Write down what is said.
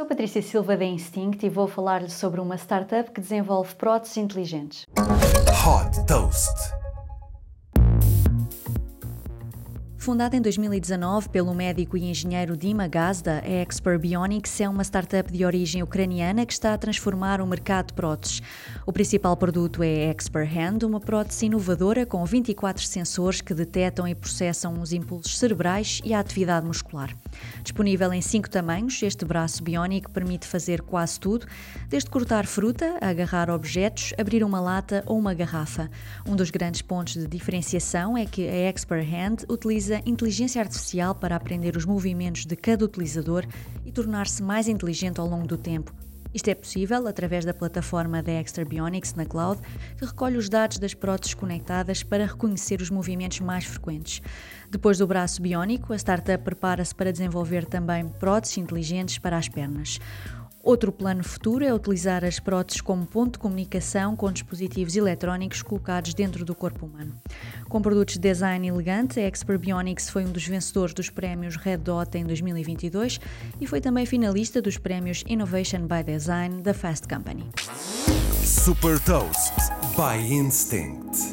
Sou Patrícia Silva da Instinct e vou falar-lhe sobre uma startup que desenvolve próteses inteligentes. Hot Toast. Fundada em 2019 pelo médico e engenheiro Dima Gazda, a Expert Bionics é uma startup de origem ucraniana que está a transformar o mercado de próteses. O principal produto é a Expert Hand, uma prótese inovadora com 24 sensores que detectam e processam os impulsos cerebrais e a atividade muscular. Disponível em cinco tamanhos, este braço biónico permite fazer quase tudo, desde cortar fruta, agarrar objetos, abrir uma lata ou uma garrafa. Um dos grandes pontos de diferenciação é que a Expert Hand utiliza inteligência artificial para aprender os movimentos de cada utilizador e tornar-se mais inteligente ao longo do tempo. Isto é possível através da plataforma da Extra Bionics na cloud, que recolhe os dados das próteses conectadas para reconhecer os movimentos mais frequentes. Depois do braço biónico, a startup prepara-se para desenvolver também próteses inteligentes para as pernas. Outro plano futuro é utilizar as próteses como ponto de comunicação com dispositivos eletrónicos colocados dentro do corpo humano. Com produtos de design elegante, a Expert Bionics foi um dos vencedores dos prémios Red Dot em 2022 e foi também finalista dos prémios Innovation by Design da Fast Company. Super Toast by Instinct.